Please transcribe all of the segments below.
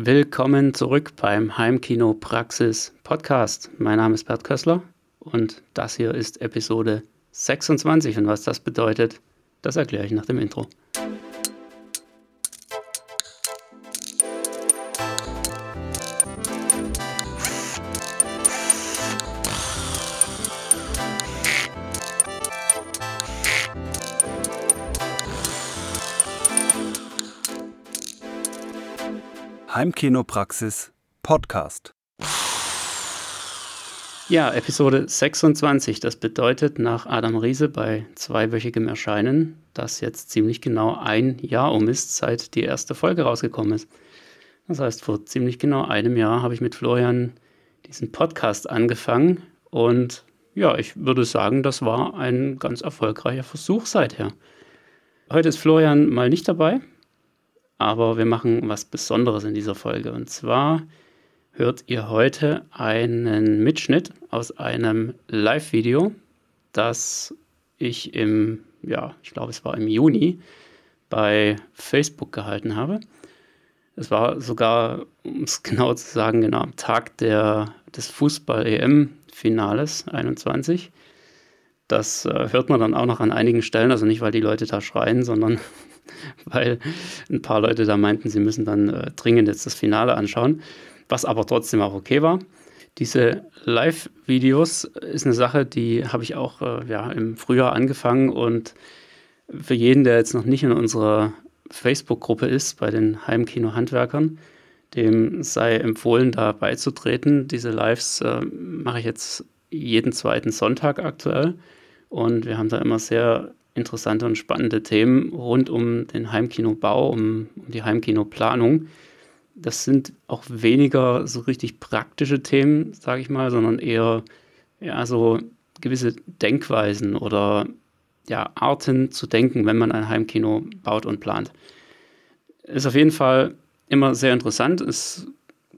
Willkommen zurück beim Heimkino Praxis Podcast. Mein Name ist Bert Kössler und das hier ist Episode 26 und was das bedeutet, das erkläre ich nach dem Intro. Heimkinopraxis Podcast. Ja, Episode 26. Das bedeutet nach Adam Riese bei zweiwöchigem Erscheinen, dass jetzt ziemlich genau ein Jahr um ist, seit die erste Folge rausgekommen ist. Das heißt, vor ziemlich genau einem Jahr habe ich mit Florian diesen Podcast angefangen und ja, ich würde sagen, das war ein ganz erfolgreicher Versuch seither. Heute ist Florian mal nicht dabei, aber wir machen was Besonderes in dieser Folge. Und zwar hört ihr heute einen Mitschnitt aus einem Live-Video, das ich im, ja, ich glaube, es war im Juni bei Facebook gehalten habe. Es war sogar, um es genau zu sagen, genau am Tag der, des Fußball-EM-Finales 21. Das äh, hört man dann auch noch an einigen Stellen, also nicht, weil die Leute da schreien, sondern weil ein paar Leute da meinten, sie müssen dann äh, dringend jetzt das Finale anschauen, was aber trotzdem auch okay war. Diese Live-Videos ist eine Sache, die habe ich auch äh, ja, im Frühjahr angefangen und für jeden, der jetzt noch nicht in unserer Facebook-Gruppe ist, bei den Heimkino-Handwerkern, dem sei empfohlen, da beizutreten. Diese Lives äh, mache ich jetzt jeden zweiten Sonntag aktuell und wir haben da immer sehr interessante und spannende Themen rund um den Heimkinobau, um, um die Heimkinoplanung. Das sind auch weniger so richtig praktische Themen, sage ich mal, sondern eher ja, so gewisse Denkweisen oder ja, Arten zu denken, wenn man ein Heimkino baut und plant. Ist auf jeden Fall immer sehr interessant. Es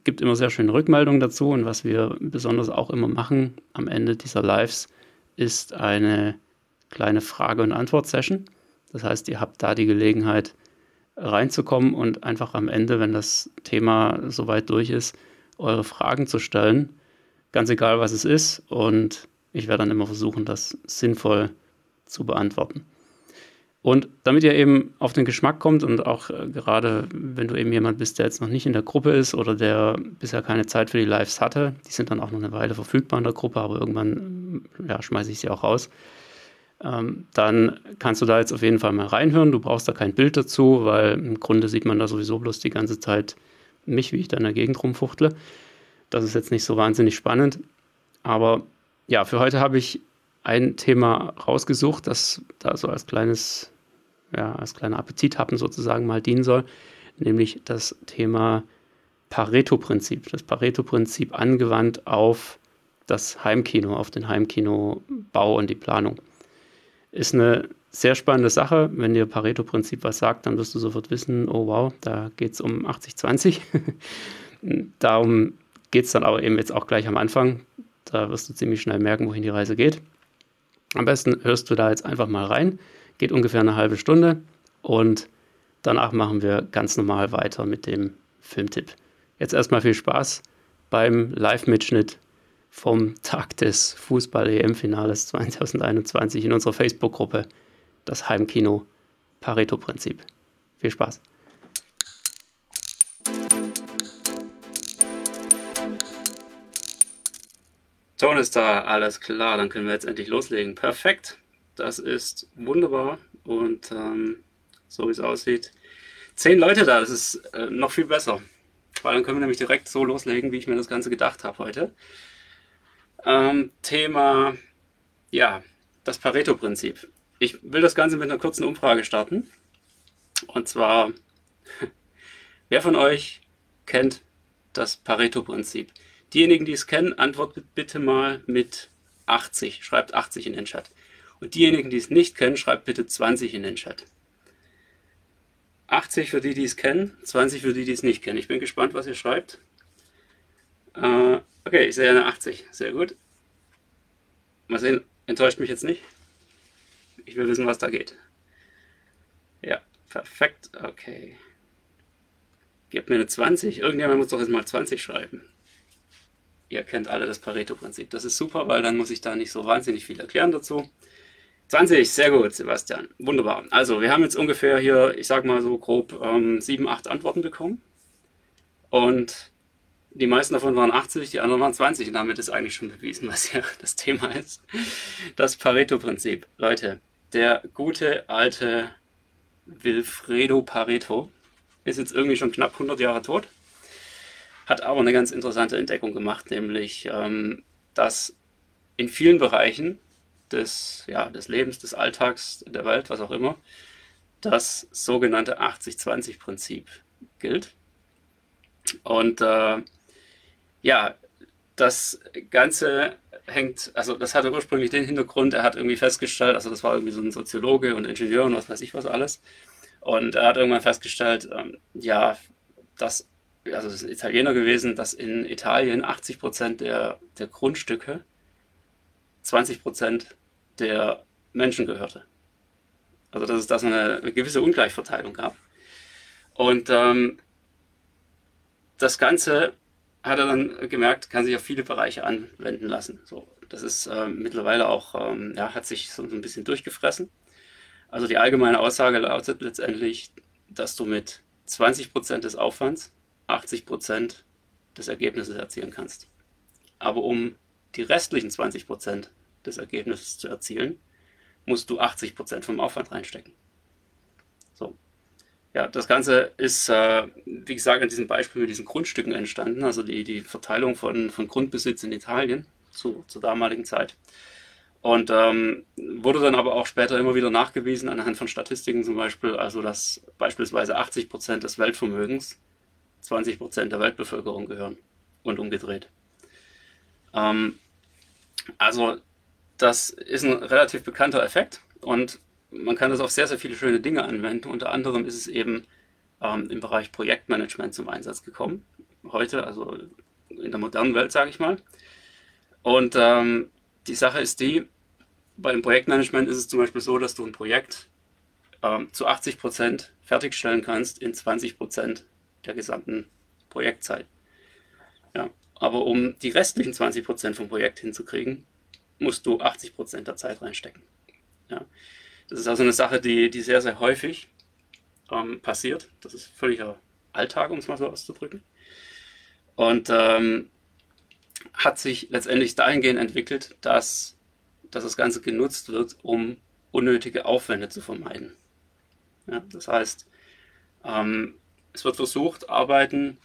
gibt immer sehr schöne Rückmeldungen dazu und was wir besonders auch immer machen am Ende dieser Lives ist eine kleine Frage- und Antwort-Session. Das heißt, ihr habt da die Gelegenheit reinzukommen und einfach am Ende, wenn das Thema soweit durch ist, eure Fragen zu stellen. Ganz egal, was es ist. Und ich werde dann immer versuchen, das sinnvoll zu beantworten. Und damit ihr eben auf den Geschmack kommt und auch äh, gerade, wenn du eben jemand bist, der jetzt noch nicht in der Gruppe ist oder der bisher keine Zeit für die Lives hatte, die sind dann auch noch eine Weile verfügbar in der Gruppe, aber irgendwann ja, schmeiße ich sie auch raus ähm, dann kannst du da jetzt auf jeden Fall mal reinhören. Du brauchst da kein Bild dazu, weil im Grunde sieht man da sowieso bloß die ganze Zeit mich, wie ich da in der Gegend rumfuchtle. Das ist jetzt nicht so wahnsinnig spannend. Aber ja, für heute habe ich ein Thema rausgesucht, das da so als kleines, ja, als kleiner Appetithappen sozusagen mal dienen soll, nämlich das Thema Pareto-Prinzip. Das Pareto-Prinzip angewandt auf das Heimkino, auf den Heimkinobau und die Planung. Ist eine sehr spannende Sache. Wenn dir Pareto-Prinzip was sagt, dann wirst du sofort wissen, oh wow, da geht es um 80-20. Darum geht es dann aber eben jetzt auch gleich am Anfang. Da wirst du ziemlich schnell merken, wohin die Reise geht. Am besten hörst du da jetzt einfach mal rein. Geht ungefähr eine halbe Stunde und danach machen wir ganz normal weiter mit dem Filmtipp. Jetzt erstmal viel Spaß beim Live-Mitschnitt vom Tag des Fußball-EM-Finales 2021 in unserer Facebook-Gruppe, das Heimkino Pareto-Prinzip. Viel Spaß! Ton ist da, alles klar, dann können wir jetzt endlich loslegen. Perfekt, das ist wunderbar und ähm, so wie es aussieht, zehn Leute da, das ist äh, noch viel besser. Weil dann können wir nämlich direkt so loslegen, wie ich mir das Ganze gedacht habe heute. Ähm, Thema, ja, das Pareto-Prinzip. Ich will das Ganze mit einer kurzen Umfrage starten. Und zwar, wer von euch kennt das Pareto-Prinzip? Diejenigen, die es kennen, antwortet bitte mal mit 80. Schreibt 80 in den Chat. Und diejenigen, die es nicht kennen, schreibt bitte 20 in den Chat. 80 für die, die es kennen, 20 für die, die es nicht kennen. Ich bin gespannt, was ihr schreibt. Äh, Okay, ich sehe eine 80. Sehr gut. Mal sehen, enttäuscht mich jetzt nicht. Ich will wissen, was da geht. Ja, perfekt. Okay. gebt mir eine 20. Irgendjemand muss doch jetzt mal 20 schreiben. Ihr kennt alle das Pareto-Prinzip. Das ist super, weil dann muss ich da nicht so wahnsinnig viel erklären dazu. 20, sehr gut, Sebastian. Wunderbar. Also, wir haben jetzt ungefähr hier, ich sag mal so grob, ähm, 7, 8 Antworten bekommen. Und die meisten davon waren 80, die anderen waren 20. Und damit ist eigentlich schon bewiesen, was ja das Thema ist. Das Pareto-Prinzip. Leute, der gute alte Wilfredo Pareto ist jetzt irgendwie schon knapp 100 Jahre tot, hat aber eine ganz interessante Entdeckung gemacht, nämlich, ähm, dass in vielen Bereichen des, ja, des Lebens, des Alltags, der Welt, was auch immer, das sogenannte 80-20-Prinzip gilt. Und äh, ja, das Ganze hängt, also das hatte ursprünglich den Hintergrund, er hat irgendwie festgestellt, also das war irgendwie so ein Soziologe und Ingenieur und was weiß ich was alles. Und er hat irgendwann festgestellt, ähm, ja, dass, also das ist ein Italiener gewesen, dass in Italien 80 Prozent der, der Grundstücke 20 Prozent der Menschen gehörte. Also dass es da so eine, eine gewisse Ungleichverteilung gab. Und ähm, das Ganze hat er dann gemerkt, kann sich auf viele Bereiche anwenden lassen. So, das ist äh, mittlerweile auch, ähm, ja, hat sich so, ein bisschen durchgefressen. Also die allgemeine Aussage lautet letztendlich, dass du mit 20% des Aufwands 80% des Ergebnisses erzielen kannst. Aber um die restlichen 20% des Ergebnisses zu erzielen, musst du 80% vom Aufwand reinstecken. So. Ja, das Ganze ist, äh, wie gesagt, an diesem Beispiel mit diesen Grundstücken entstanden, also die, die Verteilung von, von Grundbesitz in Italien zu, zur damaligen Zeit. Und ähm, wurde dann aber auch später immer wieder nachgewiesen, anhand von Statistiken zum Beispiel, also dass beispielsweise 80 Prozent des Weltvermögens 20 Prozent der Weltbevölkerung gehören und umgedreht. Ähm, also das ist ein relativ bekannter Effekt und man kann das auf sehr, sehr viele schöne Dinge anwenden. Unter anderem ist es eben ähm, im Bereich Projektmanagement zum Einsatz gekommen. Heute, also in der modernen Welt, sage ich mal. Und ähm, die Sache ist die, bei dem Projektmanagement ist es zum Beispiel so, dass du ein Projekt ähm, zu 80 Prozent fertigstellen kannst in 20 Prozent der gesamten Projektzeit. Ja, aber um die restlichen 20 Prozent vom Projekt hinzukriegen, musst du 80 Prozent der Zeit reinstecken. Ja. Das ist also eine Sache, die, die sehr, sehr häufig ähm, passiert. Das ist völliger Alltag, um es mal so auszudrücken. Und ähm, hat sich letztendlich dahingehend entwickelt, dass, dass das Ganze genutzt wird, um unnötige Aufwände zu vermeiden. Ja, das heißt, ähm, es wird versucht, Arbeiten,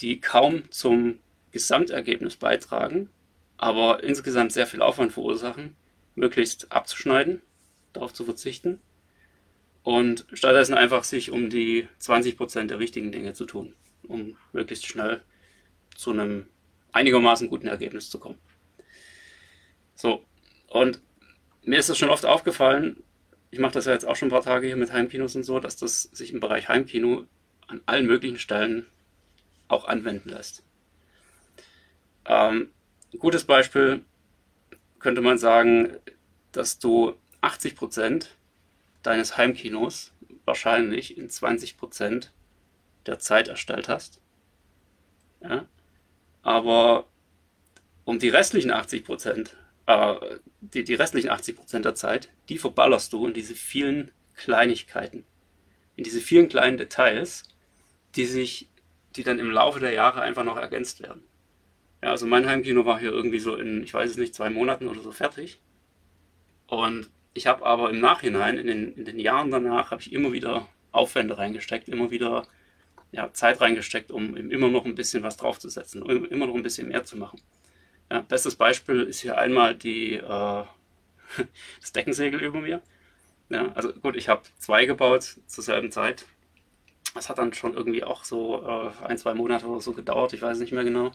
die kaum zum Gesamtergebnis beitragen, aber insgesamt sehr viel Aufwand verursachen, möglichst abzuschneiden, darauf zu verzichten und stattdessen einfach sich um die 20% der wichtigen Dinge zu tun, um möglichst schnell zu einem einigermaßen guten Ergebnis zu kommen. So, und mir ist das schon oft aufgefallen, ich mache das ja jetzt auch schon ein paar Tage hier mit Heimkinos und so, dass das sich im Bereich Heimkino an allen möglichen Stellen auch anwenden lässt. Ähm, ein gutes Beispiel könnte man sagen, dass du 80% deines Heimkinos wahrscheinlich in 20% der Zeit erstellt hast. Ja? Aber um die restlichen 80 Prozent, äh, die, die restlichen 80 Prozent der Zeit, die verballerst du in diese vielen Kleinigkeiten, in diese vielen kleinen Details, die sich, die dann im Laufe der Jahre einfach noch ergänzt werden. Ja, also mein Heimkino war hier irgendwie so in, ich weiß es nicht, zwei Monaten oder so fertig. Und ich habe aber im Nachhinein, in den, in den Jahren danach, habe ich immer wieder Aufwände reingesteckt, immer wieder ja, Zeit reingesteckt, um immer noch ein bisschen was draufzusetzen, um immer noch ein bisschen mehr zu machen. Ja, bestes Beispiel ist hier einmal die, äh, das Deckensegel über mir. Ja, also gut, ich habe zwei gebaut zur selben Zeit. Das hat dann schon irgendwie auch so äh, ein, zwei Monate oder so gedauert, ich weiß nicht mehr genau.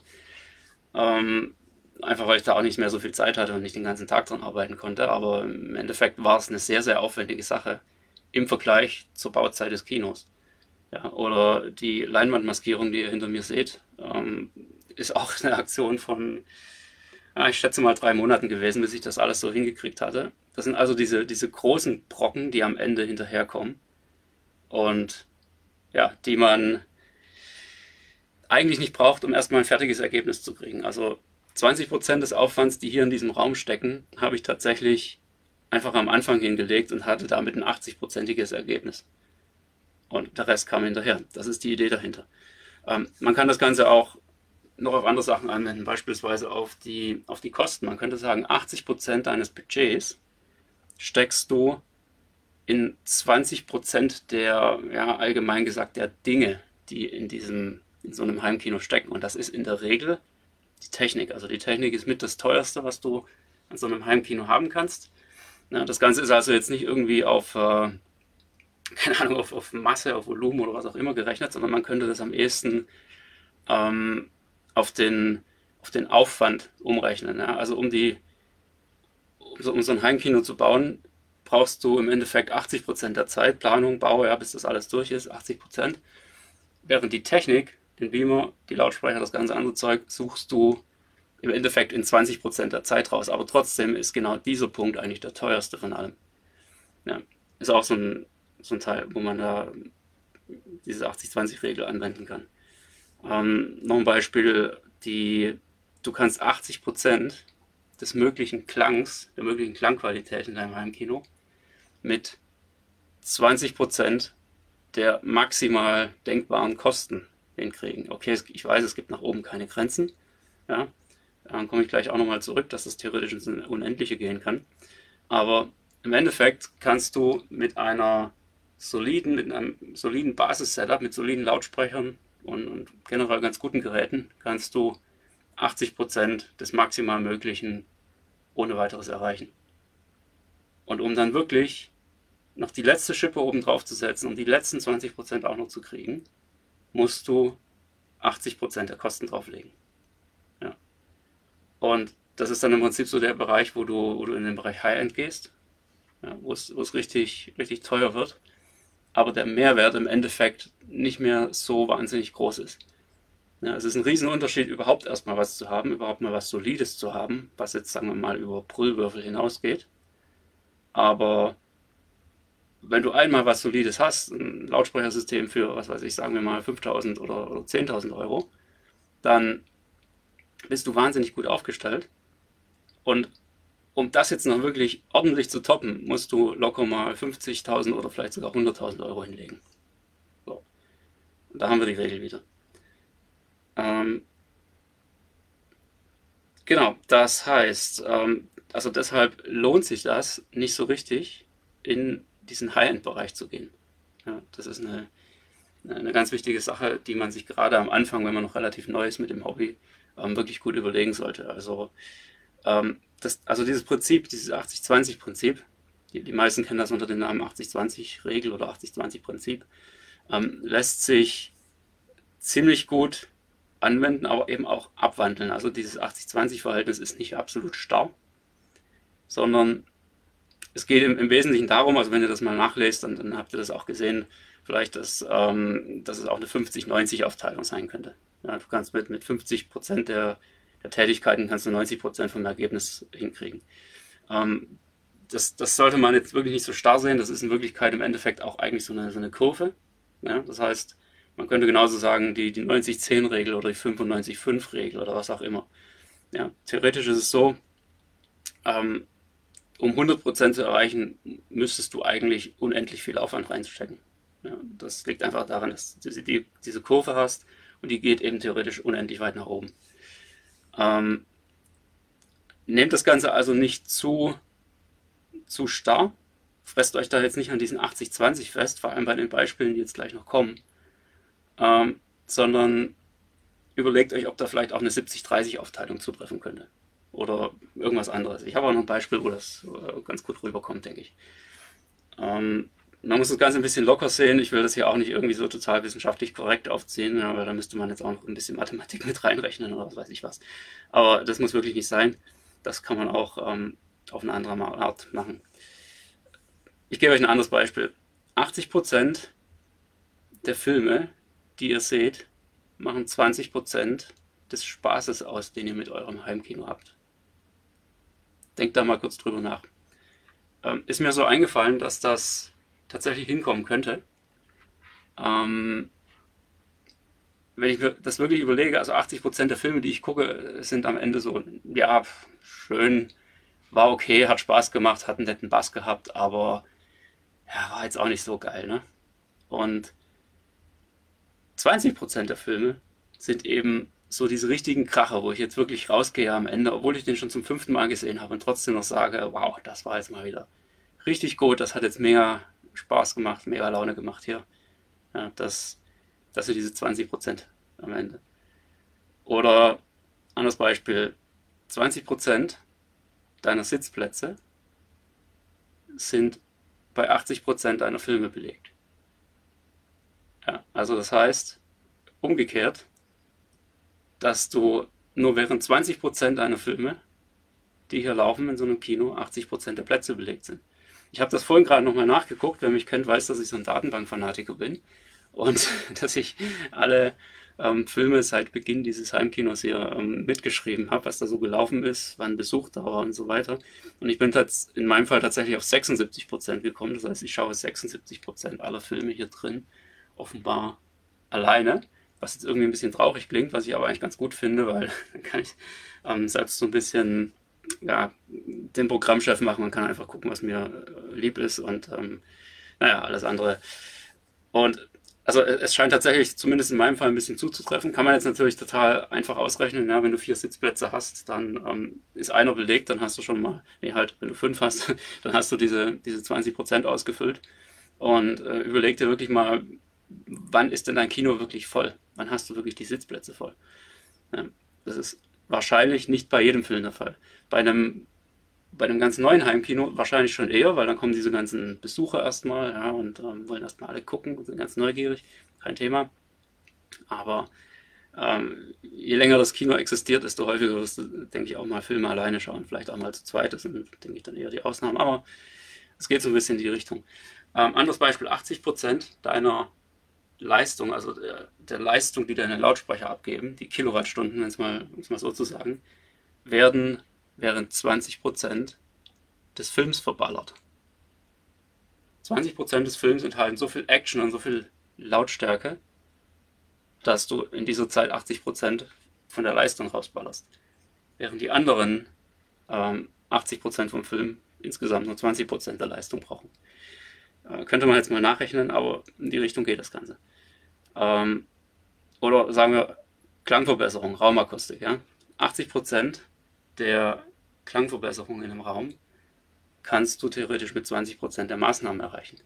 Ähm, einfach weil ich da auch nicht mehr so viel Zeit hatte und nicht den ganzen Tag dran arbeiten konnte. Aber im Endeffekt war es eine sehr, sehr aufwendige Sache im Vergleich zur Bauzeit des Kinos. Ja, oder die Leinwandmaskierung, die ihr hinter mir seht, ähm, ist auch eine Aktion von, ja, ich schätze mal drei Monaten gewesen, bis ich das alles so hingekriegt hatte. Das sind also diese, diese großen Brocken, die am Ende hinterherkommen und ja, die man eigentlich nicht braucht, um erstmal ein fertiges Ergebnis zu kriegen. Also 20% des Aufwands, die hier in diesem Raum stecken, habe ich tatsächlich einfach am Anfang hingelegt und hatte damit ein 80-prozentiges Ergebnis. Und der Rest kam hinterher. Das ist die Idee dahinter. Ähm, man kann das Ganze auch noch auf andere Sachen anwenden, beispielsweise auf die, auf die Kosten. Man könnte sagen, 80% deines Budgets steckst du in 20% der, ja, allgemein gesagt, der Dinge, die in diesem, in so einem Heimkino stecken. Und das ist in der Regel die Technik. Also die Technik ist mit das teuerste, was du an so einem Heimkino haben kannst. Ja, das Ganze ist also jetzt nicht irgendwie auf, äh, keine Ahnung, auf, auf, Masse, auf Volumen oder was auch immer gerechnet, sondern man könnte das am ehesten ähm, auf, den, auf den Aufwand umrechnen. Ja? Also um die, um so, um so ein Heimkino zu bauen, brauchst du im Endeffekt 80 Prozent der Zeit, Planung, Bau, ja, bis das alles durch ist, 80%. Prozent. Während die Technik den Beamer, die Lautsprecher, das ganze andere Zeug, suchst du im Endeffekt in 20% der Zeit raus. Aber trotzdem ist genau dieser Punkt eigentlich der teuerste von allem. Ja, ist auch so ein, so ein Teil, wo man da diese 80-20-Regel anwenden kann. Ähm, noch ein Beispiel, die, du kannst 80% des möglichen Klangs, der möglichen Klangqualität in deinem Heimkino mit 20% der maximal denkbaren Kosten hinkriegen. Okay, ich weiß, es gibt nach oben keine Grenzen. Ja, dann komme ich gleich auch nochmal zurück, dass das theoretisch ins Unendliche gehen kann. Aber im Endeffekt kannst du mit einer soliden, mit einem soliden Basis-Setup, mit soliden Lautsprechern und, und, generell ganz guten Geräten, kannst du 80% des maximal Möglichen ohne weiteres erreichen. Und um dann wirklich noch die letzte Schippe oben drauf zu setzen, um die letzten 20% auch noch zu kriegen, musst du 80% der Kosten drauflegen. Ja. Und das ist dann im Prinzip so der Bereich, wo du, wo du in den Bereich High-End gehst, ja, wo es, wo es richtig, richtig teuer wird, aber der Mehrwert im Endeffekt nicht mehr so wahnsinnig groß ist. Ja, es ist ein Riesenunterschied, überhaupt erstmal was zu haben, überhaupt mal was Solides zu haben, was jetzt, sagen wir mal, über Brüllwürfel hinausgeht. Aber wenn du einmal was Solides hast, ein Lautsprechersystem für, was weiß ich, sagen wir mal 5000 oder, oder 10.000 Euro, dann bist du wahnsinnig gut aufgestellt. Und um das jetzt noch wirklich ordentlich zu toppen, musst du locker mal 50.000 oder vielleicht sogar 100.000 Euro hinlegen. So. Und da haben wir die Regel wieder. Ähm, genau, das heißt, ähm, also deshalb lohnt sich das nicht so richtig in diesen High-End-Bereich zu gehen. Ja, das ist eine, eine ganz wichtige Sache, die man sich gerade am Anfang, wenn man noch relativ neu ist mit dem Hobby, ähm, wirklich gut überlegen sollte. Also, ähm, das, also dieses Prinzip, dieses 80-20-Prinzip, die, die meisten kennen das unter dem Namen 80-20-Regel oder 80-20-Prinzip, ähm, lässt sich ziemlich gut anwenden, aber eben auch abwandeln. Also dieses 80-20-Verhältnis ist nicht absolut starr, sondern es geht im, im, Wesentlichen darum, also wenn ihr das mal nachlest, dann, dann habt ihr das auch gesehen, vielleicht, dass, ähm, dass es auch eine 50-90-Aufteilung sein könnte. Ja, du kannst mit, mit 50 Prozent der, der Tätigkeiten kannst du 90 Prozent vom Ergebnis hinkriegen. Ähm, das, das sollte man jetzt wirklich nicht so starr sehen. Das ist in Wirklichkeit im Endeffekt auch eigentlich so eine, so eine Kurve. Ja, das heißt, man könnte genauso sagen, die, die 90-10-Regel oder die 95-5-Regel oder was auch immer. Ja, theoretisch ist es so, ähm, um 100% zu erreichen, müsstest du eigentlich unendlich viel Aufwand reinstecken. Ja, das liegt einfach daran, dass du die, diese Kurve hast und die geht eben theoretisch unendlich weit nach oben. Ähm, nehmt das Ganze also nicht zu, zu starr. Fresst euch da jetzt nicht an diesen 80-20 fest, vor allem bei den Beispielen, die jetzt gleich noch kommen, ähm, sondern überlegt euch, ob da vielleicht auch eine 70-30-Aufteilung zutreffen könnte oder irgendwas anderes. Ich habe auch noch ein Beispiel, wo das äh, ganz gut rüberkommt, denke ich. Ähm, man muss das Ganze ein bisschen locker sehen. Ich will das hier auch nicht irgendwie so total wissenschaftlich korrekt aufziehen, weil da müsste man jetzt auch noch ein bisschen Mathematik mit reinrechnen oder was weiß ich was. Aber das muss wirklich nicht sein. Das kann man auch ähm, auf eine andere Art machen. Ich gebe euch ein anderes Beispiel. 80% der Filme, die ihr seht, machen 20% des Spaßes aus, den ihr mit eurem Heimkino habt. Denkt da mal kurz drüber nach. Ähm, ist mir so eingefallen, dass das tatsächlich hinkommen könnte. Ähm, wenn ich mir das wirklich überlege, also 80 Prozent der Filme, die ich gucke, sind am Ende so, ja, schön, war okay, hat Spaß gemacht, hat einen netten Bass gehabt, aber ja, war jetzt auch nicht so geil, ne? Und 20 Prozent der Filme sind eben so diese richtigen Kracher, wo ich jetzt wirklich rausgehe am Ende, obwohl ich den schon zum fünften Mal gesehen habe und trotzdem noch sage, wow, das war jetzt mal wieder richtig gut, das hat jetzt mega Spaß gemacht, mega Laune gemacht hier. Ja, das, das sind diese 20 Prozent am Ende. Oder anderes Beispiel, 20 Prozent deiner Sitzplätze sind bei 80 Prozent deiner Filme belegt. Ja, also das heißt, umgekehrt, dass du nur während 20 Prozent deiner Filme, die hier laufen in so einem Kino, 80 Prozent der Plätze belegt sind. Ich habe das vorhin gerade nochmal nachgeguckt. Wer mich kennt, weiß, dass ich so ein Datenbankfanatiker bin und dass ich alle ähm, Filme seit Beginn dieses Heimkinos hier ähm, mitgeschrieben habe, was da so gelaufen ist, wann Besuch da war und so weiter. Und ich bin in meinem Fall tatsächlich auf 76 Prozent gekommen. Das heißt, ich schaue 76 Prozent aller Filme hier drin, offenbar alleine. Was jetzt irgendwie ein bisschen traurig klingt, was ich aber eigentlich ganz gut finde, weil dann kann ich ähm, selbst so ein bisschen ja, den Programmchef machen und kann einfach gucken, was mir äh, lieb ist und ähm, naja, alles andere. Und also es scheint tatsächlich, zumindest in meinem Fall, ein bisschen zuzutreffen. Kann man jetzt natürlich total einfach ausrechnen. Ja, wenn du vier Sitzplätze hast, dann ähm, ist einer belegt, dann hast du schon mal, nee, halt, wenn du fünf hast, dann hast du diese, diese 20 Prozent ausgefüllt. Und äh, überleg dir wirklich mal, wann ist denn dein Kino wirklich voll? Wann hast du wirklich die Sitzplätze voll? Ja, das ist wahrscheinlich nicht bei jedem Film der Fall. Bei einem, bei einem ganz neuen Heimkino wahrscheinlich schon eher, weil dann kommen diese ganzen Besucher erstmal ja, und ähm, wollen erstmal alle gucken und sind ganz neugierig. Kein Thema. Aber ähm, je länger das Kino existiert, desto häufiger wirst du, denke ich, auch mal Filme alleine schauen. Vielleicht auch mal zu zweit. Das sind, denke ich, dann eher die Ausnahmen. Aber es geht so ein bisschen in die Richtung. Ähm, anderes Beispiel: 80 Prozent deiner Leistung, also der, der, Leistung, die deine Lautsprecher abgeben, die Kilowattstunden, um es mal, mal so zu sagen, werden während 20% des Films verballert. 20% des Films enthalten so viel Action und so viel Lautstärke, dass du in dieser Zeit 80% von der Leistung rausballerst. Während die anderen ähm, 80% vom Film insgesamt nur 20% der Leistung brauchen. Äh, könnte man jetzt mal nachrechnen, aber in die Richtung geht das Ganze. Ähm, oder sagen wir Klangverbesserung, Raumakustik. Ja? 80% der Klangverbesserung in einem Raum kannst du theoretisch mit 20% der Maßnahmen erreichen.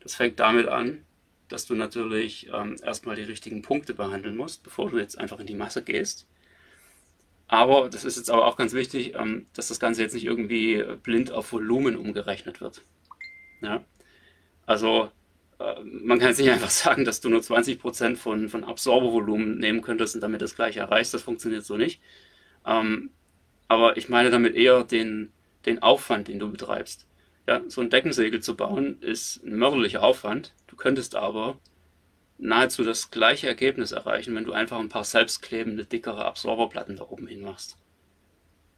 Das fängt damit an, dass du natürlich ähm, erstmal die richtigen Punkte behandeln musst, bevor du jetzt einfach in die Masse gehst. Aber das ist jetzt aber auch ganz wichtig, ähm, dass das Ganze jetzt nicht irgendwie blind auf Volumen umgerechnet wird. Ja? Also man kann jetzt nicht einfach sagen, dass du nur 20% von, von Absorbervolumen nehmen könntest und damit das gleiche erreichst. Das funktioniert so nicht. Ähm, aber ich meine damit eher den, den Aufwand, den du betreibst. Ja, so ein Deckensegel zu bauen ist ein mörderlicher Aufwand. Du könntest aber nahezu das gleiche Ergebnis erreichen, wenn du einfach ein paar selbstklebende, dickere Absorberplatten da oben hin machst.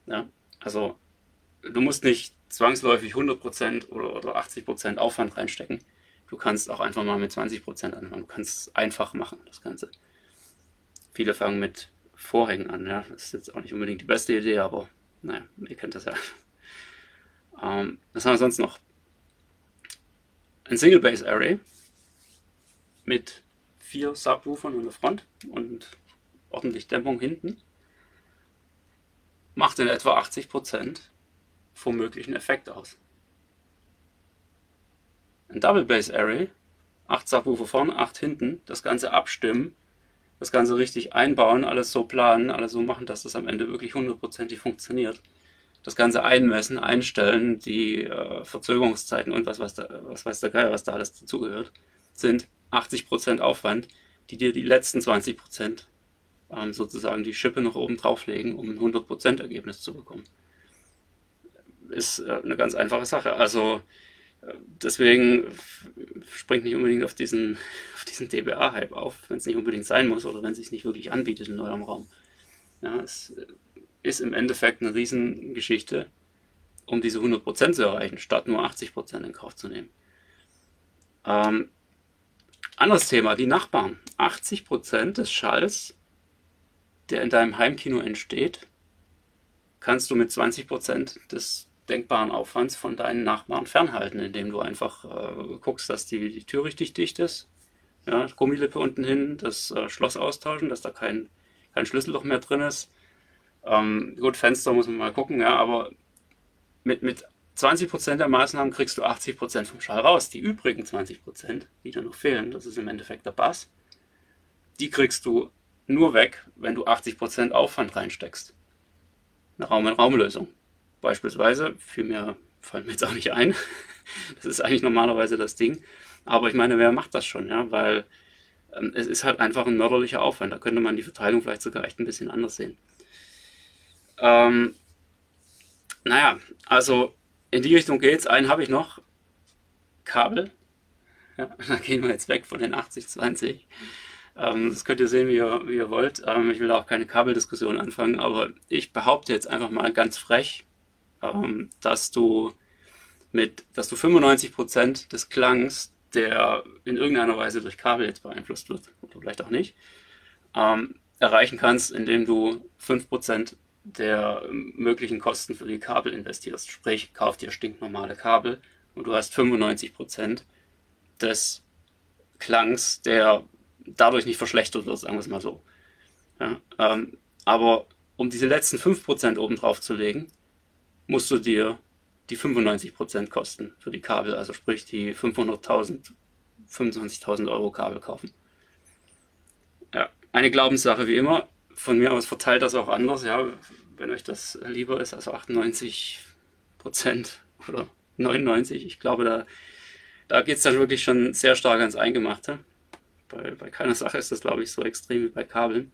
Ja, also du musst nicht zwangsläufig 100% oder, oder 80% Aufwand reinstecken. Du kannst auch einfach mal mit 20% anfangen. Du kannst es einfach machen, das Ganze. Viele fangen mit Vorhängen an. Ja. Das ist jetzt auch nicht unbedingt die beste Idee, aber naja, ihr kennt das ja. Ähm, was haben wir sonst noch? Ein Single Base Array mit vier Subwoofern an der Front und ordentlich Dämpfung hinten macht in etwa 80% vom möglichen Effekt aus. Ein Double Base Array, 8 Subwoofer vorne, 8 hinten, das Ganze abstimmen das Ganze richtig einbauen, alles so planen, alles so machen, dass das am Ende wirklich hundertprozentig funktioniert. Das Ganze einmessen, einstellen, die äh, Verzögerungszeiten und was, was, da, was weiß der Geier, was da alles dazugehört, sind 80% Aufwand, die dir die letzten 20% ähm, sozusagen die Schippe noch oben drauflegen, um ein 100% Ergebnis zu bekommen. Ist äh, eine ganz einfache Sache. Also deswegen springt nicht unbedingt auf diesen, auf diesen DBA-Hype auf, wenn es nicht unbedingt sein muss oder wenn es sich nicht wirklich anbietet in eurem Raum. Ja, es ist im Endeffekt eine Riesengeschichte, um diese 100% zu erreichen, statt nur 80% in Kauf zu nehmen. Ähm, anderes Thema, die Nachbarn. 80% des Schalls, der in deinem Heimkino entsteht, kannst du mit 20% des denkbaren Aufwands von deinen Nachbarn fernhalten, indem du einfach äh, guckst, dass die, die Tür richtig dicht ist. Ja, Gummilippe unten hin, das äh, Schloss austauschen, dass da kein, kein Schlüsselloch mehr drin ist. Ähm, gut, Fenster muss man mal gucken, ja, aber mit, mit 20% der Maßnahmen kriegst du 80% vom Schall raus. Die übrigen 20%, die da noch fehlen, das ist im Endeffekt der Bass, die kriegst du nur weg, wenn du 80% Aufwand reinsteckst. Eine Raum-in-Raum-Lösung. Beispielsweise, viel mehr fallen mir jetzt auch nicht ein. Das ist eigentlich normalerweise das Ding. Aber ich meine, wer macht das schon, ja? Weil ähm, es ist halt einfach ein mörderlicher Aufwand. Da könnte man die Verteilung vielleicht sogar echt ein bisschen anders sehen. Ähm, naja, also in die Richtung geht's. Einen habe ich noch. Kabel. Ja, da gehen wir jetzt weg von den 80-20. Ähm, das könnt ihr sehen, wie ihr, wie ihr wollt. Ähm, ich will auch keine Kabeldiskussion anfangen, aber ich behaupte jetzt einfach mal ganz frech, ähm, dass du mit, dass du 95% des Klangs, der in irgendeiner Weise durch Kabel jetzt beeinflusst wird, oder vielleicht auch nicht, ähm, erreichen kannst, indem du 5% der möglichen Kosten für die Kabel investierst. Sprich, kauf dir stinknormale Kabel und du hast 95% des Klangs, der dadurch nicht verschlechtert wird, sagen wir es mal so. Ja, ähm, aber um diese letzten 5% oben drauf zu legen, musst du dir die 95% Kosten für die Kabel, also sprich die 500.000, 25.000 Euro Kabel kaufen. Ja, eine Glaubenssache wie immer von mir aus verteilt das auch anders, ja, wenn euch das lieber ist, also 98 Prozent oder 99, ich glaube, da, da geht es dann wirklich schon sehr stark ans Eingemachte. Bei, bei keiner Sache ist das, glaube ich, so extrem wie bei Kabeln.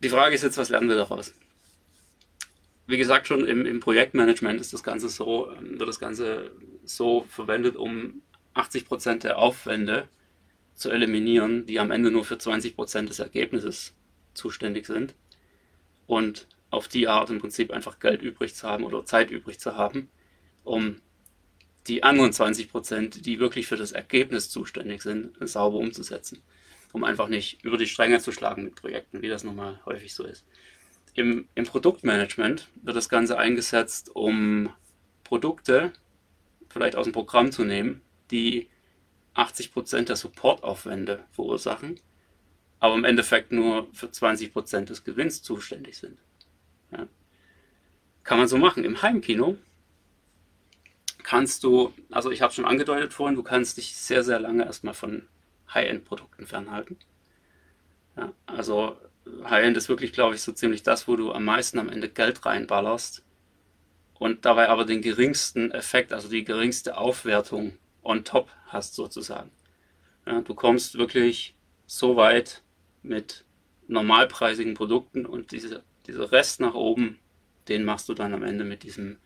Die Frage ist jetzt, was lernen wir daraus? Wie gesagt, schon im, im Projektmanagement ist das Ganze so, ähm, wird das Ganze so verwendet, um 80 Prozent der Aufwände zu eliminieren, die am Ende nur für 20 Prozent des Ergebnisses zuständig sind. Und auf die Art im Prinzip einfach Geld übrig zu haben oder Zeit übrig zu haben, um die anderen 20 Prozent, die wirklich für das Ergebnis zuständig sind, sauber umzusetzen. Um einfach nicht über die Stränge zu schlagen mit Projekten, wie das nochmal häufig so ist. Im, Im Produktmanagement wird das Ganze eingesetzt, um Produkte vielleicht aus dem Programm zu nehmen, die 80% der Supportaufwände verursachen, aber im Endeffekt nur für 20% des Gewinns zuständig sind. Ja. Kann man so machen. Im Heimkino kannst du, also ich habe schon angedeutet vorhin, du kannst dich sehr, sehr lange erstmal von High-End-Produkten fernhalten. Ja, also High-End ist wirklich, glaube ich, so ziemlich das, wo du am meisten am Ende Geld reinballerst und dabei aber den geringsten Effekt, also die geringste Aufwertung on top hast sozusagen. Ja, du kommst wirklich so weit mit normalpreisigen Produkten und diese, dieser Rest nach oben, den machst du dann am Ende mit diesem,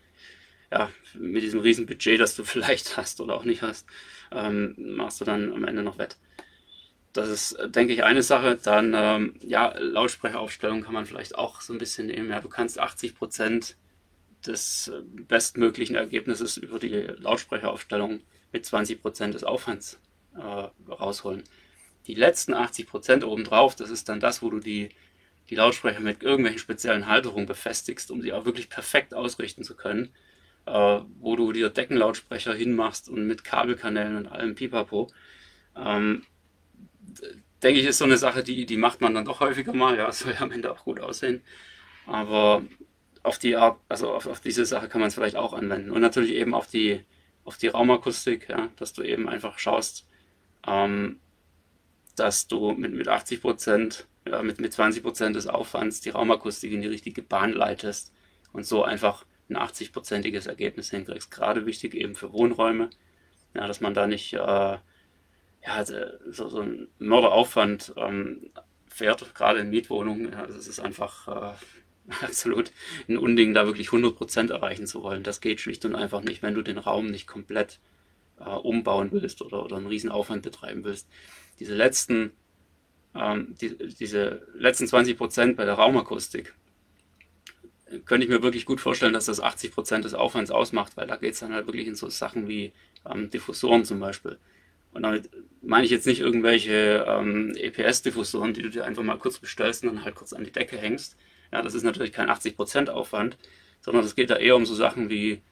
ja, mit diesem riesen Budget, das du vielleicht hast oder auch nicht hast, ähm, machst du dann am Ende noch wett. Das ist, denke ich, eine Sache. Dann, ähm, ja, Lautsprecheraufstellung kann man vielleicht auch so ein bisschen nehmen. Ja, du kannst 80 Prozent des bestmöglichen Ergebnisses über die Lautsprecheraufstellung mit 20 Prozent des Aufwands äh, rausholen. Die letzten 80 Prozent obendrauf, das ist dann das, wo du die, die Lautsprecher mit irgendwelchen speziellen Halterungen befestigst, um sie auch wirklich perfekt ausrichten zu können. Äh, wo du dir Deckenlautsprecher hinmachst und mit Kabelkanälen und allem Pipapo. Ähm, denke ich, ist so eine Sache, die, die macht man dann doch häufiger mal. Ja, soll ja am Ende auch gut aussehen. Aber auf die Art, also auf, auf diese Sache kann man es vielleicht auch anwenden. Und natürlich eben auf die, auf die Raumakustik, ja, dass du eben einfach schaust, ähm, dass du mit, mit 80 Prozent, ja, mit, mit 20 Prozent des Aufwands die Raumakustik in die richtige Bahn leitest und so einfach ein 80-prozentiges Ergebnis hinkriegst. Gerade wichtig eben für Wohnräume, ja, dass man da nicht äh, ja, also, so, so einen Mörderaufwand ähm, fährt, gerade in Mietwohnungen. Ja, das ist einfach äh, absolut ein Unding, da wirklich 100% erreichen zu wollen. Das geht schlicht und einfach nicht, wenn du den Raum nicht komplett äh, umbauen willst oder, oder einen riesen Aufwand betreiben willst. Diese letzten, ähm, die, diese letzten 20% bei der Raumakustik, könnte ich mir wirklich gut vorstellen, dass das 80% des Aufwands ausmacht, weil da geht es dann halt wirklich in so Sachen wie ähm, Diffusoren zum Beispiel Und damit meine ich jetzt nicht irgendwelche ähm, EPS-Diffusoren, die du dir einfach mal kurz bestellst und dann halt kurz an die Decke hängst. Ja, das ist natürlich kein 80% Aufwand, sondern es geht da eher um so Sachen wie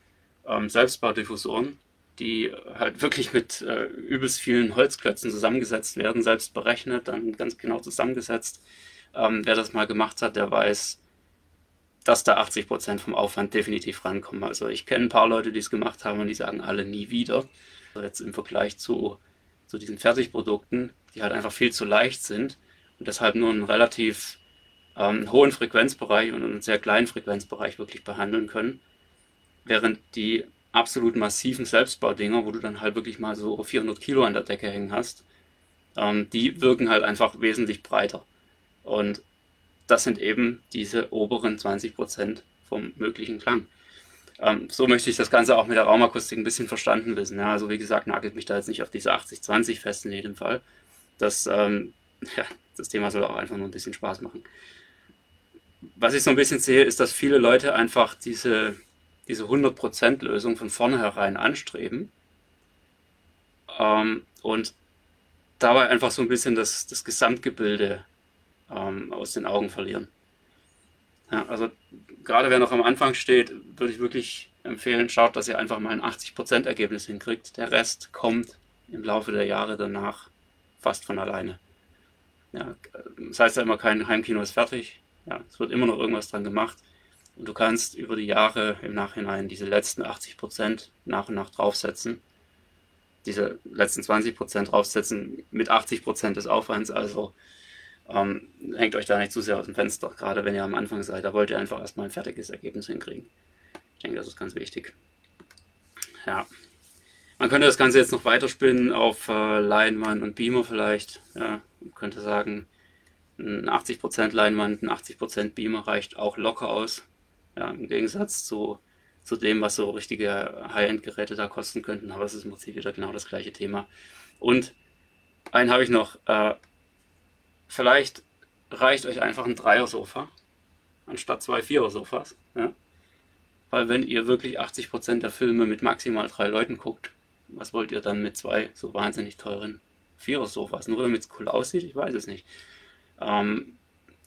ähm, Selbstbaudiffusoren, die halt wirklich mit äh, übelst vielen Holzklötzen zusammengesetzt werden, selbst berechnet, dann ganz genau zusammengesetzt. Ähm, wer das mal gemacht hat, der weiß, dass da 80% vom Aufwand definitiv rankommen. Also ich kenne ein paar Leute, die es gemacht haben und die sagen alle nie wieder. Jetzt im Vergleich zu, zu diesen Fertigprodukten, die halt einfach viel zu leicht sind und deshalb nur einen relativ ähm, hohen Frequenzbereich und einen sehr kleinen Frequenzbereich wirklich behandeln können. Während die absolut massiven Selbstbaudinger, wo du dann halt wirklich mal so 400 Kilo an der Decke hängen hast, ähm, die wirken halt einfach wesentlich breiter. Und das sind eben diese oberen 20 Prozent vom möglichen Klang. Ähm, so möchte ich das Ganze auch mit der Raumakustik ein bisschen verstanden wissen. Ja, also wie gesagt, nagelt mich da jetzt nicht auf diese 80-20 fest in jedem Fall. Das, ähm, ja, das Thema soll auch einfach nur ein bisschen Spaß machen. Was ich so ein bisschen sehe, ist, dass viele Leute einfach diese diese 100% Lösung von vornherein anstreben ähm, und dabei einfach so ein bisschen das, das Gesamtgebilde ähm, aus den Augen verlieren. Ja, also gerade wer noch am Anfang steht, würde ich wirklich empfehlen, schaut, dass ihr einfach mal ein 80% Ergebnis hinkriegt. Der Rest kommt im Laufe der Jahre danach fast von alleine. Ja, das heißt ja immer, kein Heimkino ist fertig. Ja, es wird immer noch irgendwas dran gemacht. Und du kannst über die Jahre im Nachhinein diese letzten 80 Prozent nach und nach draufsetzen. Diese letzten 20 Prozent draufsetzen mit 80 Prozent des Aufwands. Also ähm, hängt euch da nicht zu sehr aus dem Fenster, gerade wenn ihr am Anfang seid. Da wollt ihr einfach erstmal ein fertiges Ergebnis hinkriegen. Ich denke, das ist ganz wichtig. Ja. Man könnte das Ganze jetzt noch weiterspinnen auf äh, Leinwand und Beamer vielleicht. Ja, man könnte sagen, ein 80% Leinwand, ein 80% Beamer reicht auch locker aus. Ja, Im Gegensatz zu, zu dem, was so richtige High-End-Geräte da kosten könnten, aber es ist im Prinzip wieder genau das gleiche Thema. Und einen habe ich noch. Äh, vielleicht reicht euch einfach ein Dreier-Sofa anstatt zwei Vierer-Sofas. Ja? Weil wenn ihr wirklich 80% der Filme mit maximal drei Leuten guckt, was wollt ihr dann mit zwei so wahnsinnig teuren Vierer-Sofas? Nur damit es cool aussieht, ich weiß es nicht. Ähm,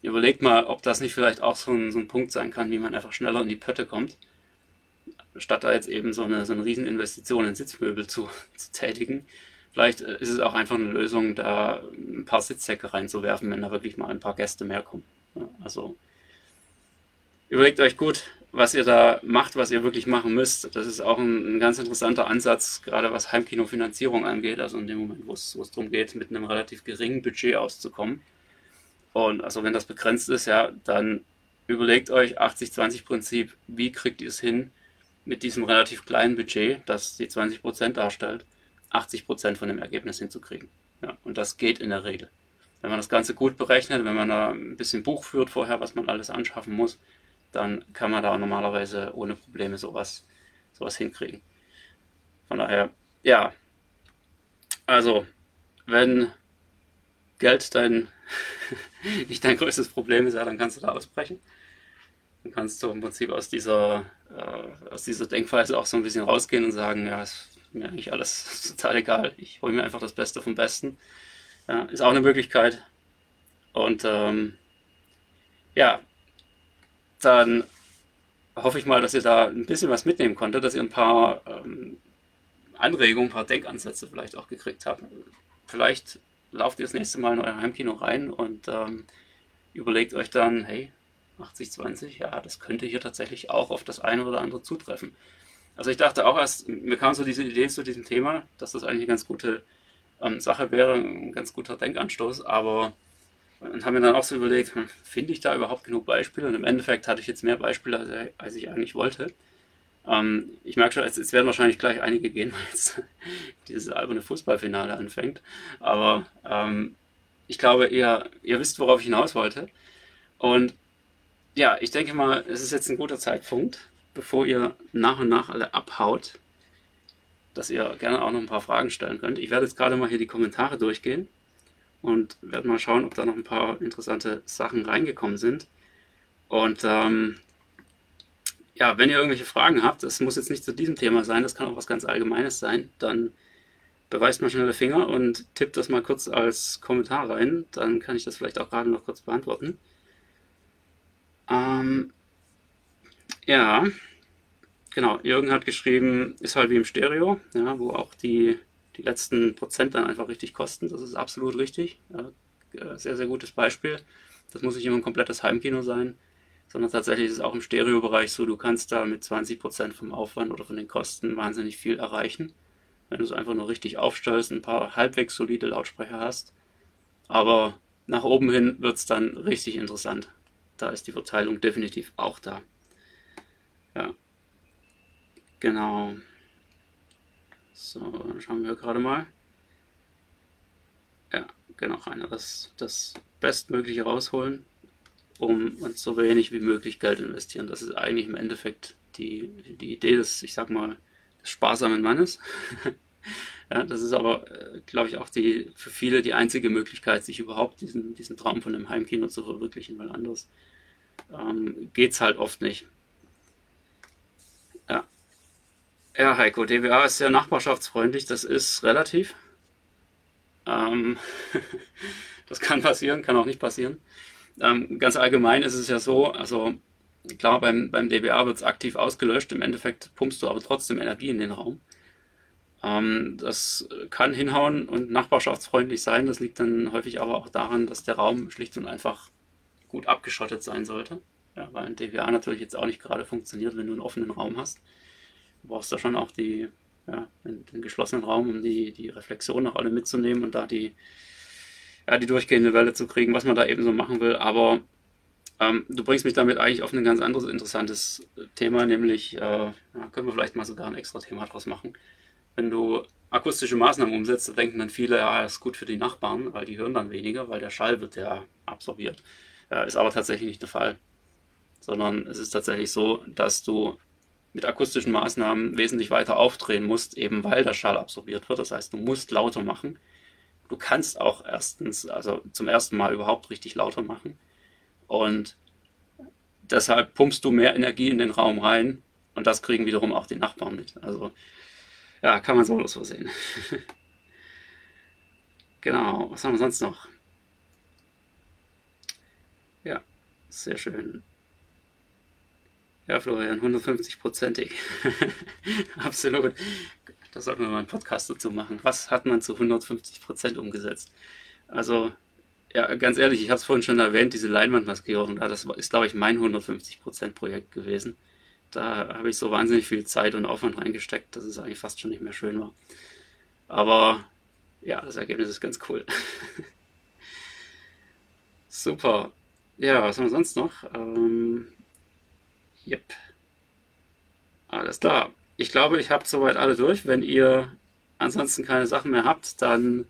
Überlegt mal, ob das nicht vielleicht auch so ein, so ein Punkt sein kann, wie man einfach schneller in die Pötte kommt, statt da jetzt eben so eine, so eine Rieseninvestition in Sitzmöbel zu, zu tätigen. Vielleicht äh, ist es auch einfach eine Lösung, da ein paar Sitzsäcke reinzuwerfen, wenn da wirklich mal ein paar Gäste mehr kommen. also überlegt euch gut, was ihr da macht, was ihr wirklich machen müsst. Das ist auch ein, ein ganz interessanter Ansatz, gerade was Heimkinofinanzierung angeht. Also in dem Moment, wo es darum geht, mit einem relativ geringen Budget auszukommen. Und also wenn das begrenzt ist, ja, dann überlegt euch 80-20-Prinzip, wie kriegt ihr es hin, mit diesem relativ kleinen Budget, das die 20% darstellt, 80% von dem Ergebnis hinzukriegen. Ja, und das geht in der Regel. Wenn man das Ganze gut berechnet, wenn man da ein bisschen Buch führt vorher, was man alles anschaffen muss, dann kann man da normalerweise ohne Probleme sowas, sowas hinkriegen. Von daher, ja. Also, wenn Geld dein nicht dein größtes Problem ist, ja, dann kannst du da ausbrechen. Dann kannst du im Prinzip aus dieser, äh, aus dieser Denkweise auch so ein bisschen rausgehen und sagen, ja, ist mir eigentlich alles total egal. Ich hole mir einfach das Beste vom Besten. Ja, ist auch eine Möglichkeit. Und ähm, ja, dann hoffe ich mal, dass ihr da ein bisschen was mitnehmen konntet, dass ihr ein paar ähm, Anregungen, ein paar Denkansätze vielleicht auch gekriegt habt. Vielleicht lauft ihr das nächste Mal in euer Heimkino rein und ähm, überlegt euch dann, hey, 80-20, ja, das könnte hier tatsächlich auch auf das eine oder andere zutreffen. Also ich dachte auch erst, mir kam so diese Idee zu diesem Thema, dass das eigentlich eine ganz gute ähm, Sache wäre, ein ganz guter Denkanstoß, aber und haben mir dann auch so überlegt, hm, finde ich da überhaupt genug Beispiele? Und im Endeffekt hatte ich jetzt mehr Beispiele, als ich eigentlich wollte. Ähm, ich merke schon, es, werden wahrscheinlich gleich einige gehen, weil jetzt dieses alberne Fußballfinale anfängt. Aber ähm, ich glaube, ihr, ihr wisst, worauf ich hinaus wollte. Und ja, ich denke mal, es ist jetzt ein guter Zeitpunkt, bevor ihr nach und nach alle abhaut, dass ihr gerne auch noch ein paar Fragen stellen könnt. Ich werde jetzt gerade mal hier die Kommentare durchgehen und werde mal schauen, ob da noch ein paar interessante Sachen reingekommen sind. Und ähm, ja, wenn ihr irgendwelche Fragen habt, das muss jetzt nicht zu diesem Thema sein, das kann auch was ganz Allgemeines sein, dann beweist mal schnelle Finger und tippt das mal kurz als Kommentar rein. Dann kann ich das vielleicht auch gerade noch kurz beantworten. Ähm, ja, genau. Jürgen hat geschrieben, ist halt wie im Stereo, ja, wo auch die, die letzten Prozent dann einfach richtig kosten. Das ist absolut richtig. Äh, sehr, sehr gutes Beispiel. Das muss nicht immer ein komplettes Heimkino sein, sondern tatsächlich ist es auch im Stereobereich so, du kannst da mit 20% vom Aufwand oder von den Kosten wahnsinnig viel erreichen. Wenn du es einfach nur richtig aufstellst, ein paar halbwegs solide Lautsprecher hast. Aber nach oben hin wird es dann richtig interessant. Da ist die Verteilung definitiv auch da. Ja. Genau. So, dann schauen wir gerade mal. Ja, genau, Rainer, das, das Bestmögliche rausholen, um uns so wenig wie möglich Geld investieren. Das ist eigentlich im Endeffekt die, die Idee des, ich sag mal, des sparsamen Mannes. ja, das ist aber, äh, glaube ich, auch die, für viele die einzige Möglichkeit, sich überhaupt diesen, diesen Traum von einem Heimkino zu verwirklichen, weil anders ähm, geht es halt oft nicht. Ja. Ja, Heiko, DWA ist sehr nachbarschaftsfreundlich, das ist relativ. Ähm, das kann passieren, kann auch nicht passieren. Ähm, ganz allgemein ist es ja so, also klar, beim, beim DBA wird es aktiv ausgelöscht, im Endeffekt pumpst du aber trotzdem Energie in den Raum. Ähm, das kann hinhauen und nachbarschaftsfreundlich sein, das liegt dann häufig aber auch daran, dass der Raum schlicht und einfach gut abgeschottet sein sollte. Ja, weil ein DWA natürlich jetzt auch nicht gerade funktioniert, wenn du einen offenen Raum hast. Du brauchst da schon auch die, ja, den, den geschlossenen Raum, um die, die Reflexion noch alle mitzunehmen und da die, ja, die durchgehende Welle zu kriegen, was man da eben so machen will. Aber ähm, du bringst mich damit eigentlich auf ein ganz anderes interessantes Thema, nämlich, äh, ja, können wir vielleicht mal sogar ein extra Thema draus machen. Wenn du akustische Maßnahmen umsetzt, denken dann viele, ja, ist gut für die Nachbarn, weil die hören dann weniger, weil der Schall wird ja absorbiert. Ja, ist aber tatsächlich nicht der Fall. Sondern es ist tatsächlich so, dass du mit akustischen Maßnahmen wesentlich weiter aufdrehen musst, eben weil der Schall absorbiert wird. Das heißt, du musst lauter machen. Du kannst auch erstens, also zum ersten Mal überhaupt richtig lauter machen. Und deshalb pumpst du mehr Energie in den Raum rein und das kriegen wiederum auch die Nachbarn mit. Also ja, kann man so so sehen. genau, was haben wir sonst noch? Ja, sehr schön. Ja, Florian, 150-prozentig. Absolut. Da sollten wir mal einen Podcast dazu machen. Was hat man zu 150 Prozent umgesetzt? Also, ja, ganz ehrlich, ich habe es vorhin schon erwähnt, diese Leinwandmaskierung, das ist, glaube ich, mein 150 Prozent Projekt gewesen. Da habe ich so wahnsinnig viel Zeit und Aufwand reingesteckt, dass es eigentlich fast schon nicht mehr schön war. Aber ja, das Ergebnis ist ganz cool. Super. Ja, was haben wir sonst noch? Ähm, Yep. Alles klar. Ich glaube, ich habe soweit alle durch. Wenn ihr ansonsten keine Sachen mehr habt, dann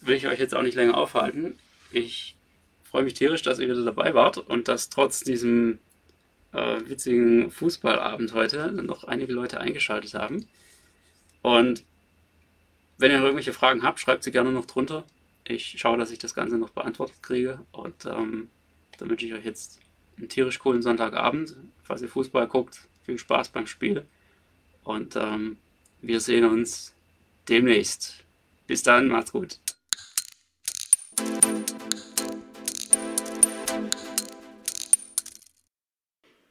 will ich euch jetzt auch nicht länger aufhalten. Ich freue mich tierisch, dass ihr wieder dabei wart und dass trotz diesem äh, witzigen Fußballabend heute noch einige Leute eingeschaltet haben. Und wenn ihr noch irgendwelche Fragen habt, schreibt sie gerne noch drunter. Ich schaue, dass ich das Ganze noch beantwortet kriege. Und ähm, dann wünsche ich euch jetzt einen tierisch coolen Sonntagabend. Falls ihr Fußball guckt, viel Spaß beim Spiel. Und ähm, wir sehen uns demnächst. Bis dann, macht's gut.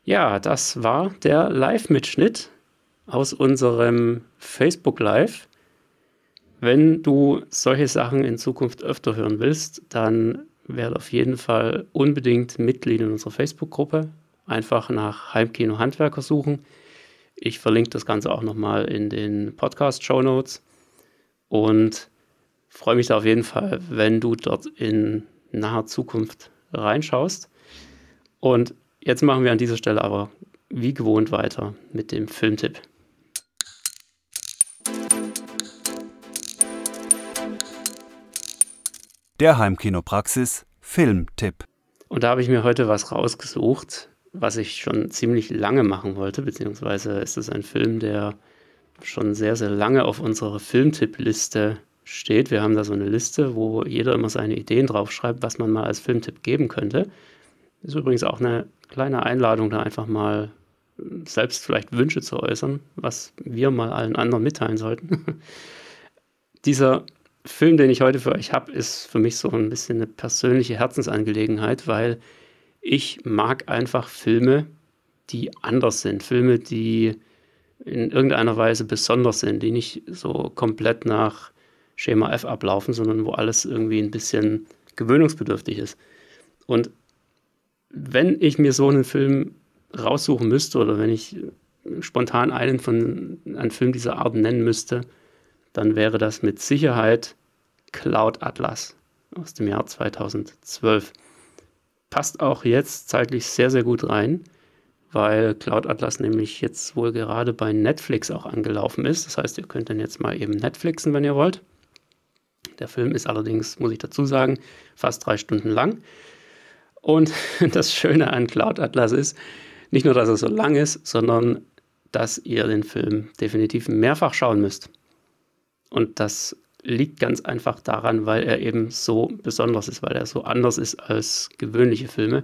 Ja, das war der Live-Mitschnitt aus unserem Facebook Live. Wenn du solche Sachen in Zukunft öfter hören willst, dann werde auf jeden Fall unbedingt Mitglied in unserer Facebook-Gruppe. Einfach nach Heimkino Handwerker suchen. Ich verlinke das Ganze auch nochmal in den Podcast-Show Notes und freue mich da auf jeden Fall, wenn du dort in naher Zukunft reinschaust. Und jetzt machen wir an dieser Stelle aber wie gewohnt weiter mit dem Filmtipp. Der Heimkinopraxis Filmtipp. Und da habe ich mir heute was rausgesucht, was ich schon ziemlich lange machen wollte, beziehungsweise ist es ein Film, der schon sehr, sehr lange auf unserer Filmtipp-Liste steht. Wir haben da so eine Liste, wo jeder immer seine Ideen draufschreibt, was man mal als Filmtipp geben könnte. Ist übrigens auch eine kleine Einladung, da einfach mal selbst vielleicht Wünsche zu äußern, was wir mal allen anderen mitteilen sollten. dieser Film, den ich heute für euch habe, ist für mich so ein bisschen eine persönliche Herzensangelegenheit, weil ich mag einfach Filme, die anders sind. Filme, die in irgendeiner Weise besonders sind, die nicht so komplett nach Schema F ablaufen, sondern wo alles irgendwie ein bisschen gewöhnungsbedürftig ist. Und wenn ich mir so einen Film raussuchen müsste oder wenn ich spontan einen von einem Film dieser Art nennen müsste, dann wäre das mit Sicherheit Cloud Atlas aus dem Jahr 2012. Passt auch jetzt zeitlich sehr, sehr gut rein, weil Cloud Atlas nämlich jetzt wohl gerade bei Netflix auch angelaufen ist. Das heißt, ihr könnt dann jetzt mal eben Netflixen, wenn ihr wollt. Der Film ist allerdings, muss ich dazu sagen, fast drei Stunden lang. Und das Schöne an Cloud Atlas ist, nicht nur, dass er so lang ist, sondern dass ihr den Film definitiv mehrfach schauen müsst. Und das liegt ganz einfach daran, weil er eben so besonders ist, weil er so anders ist als gewöhnliche Filme.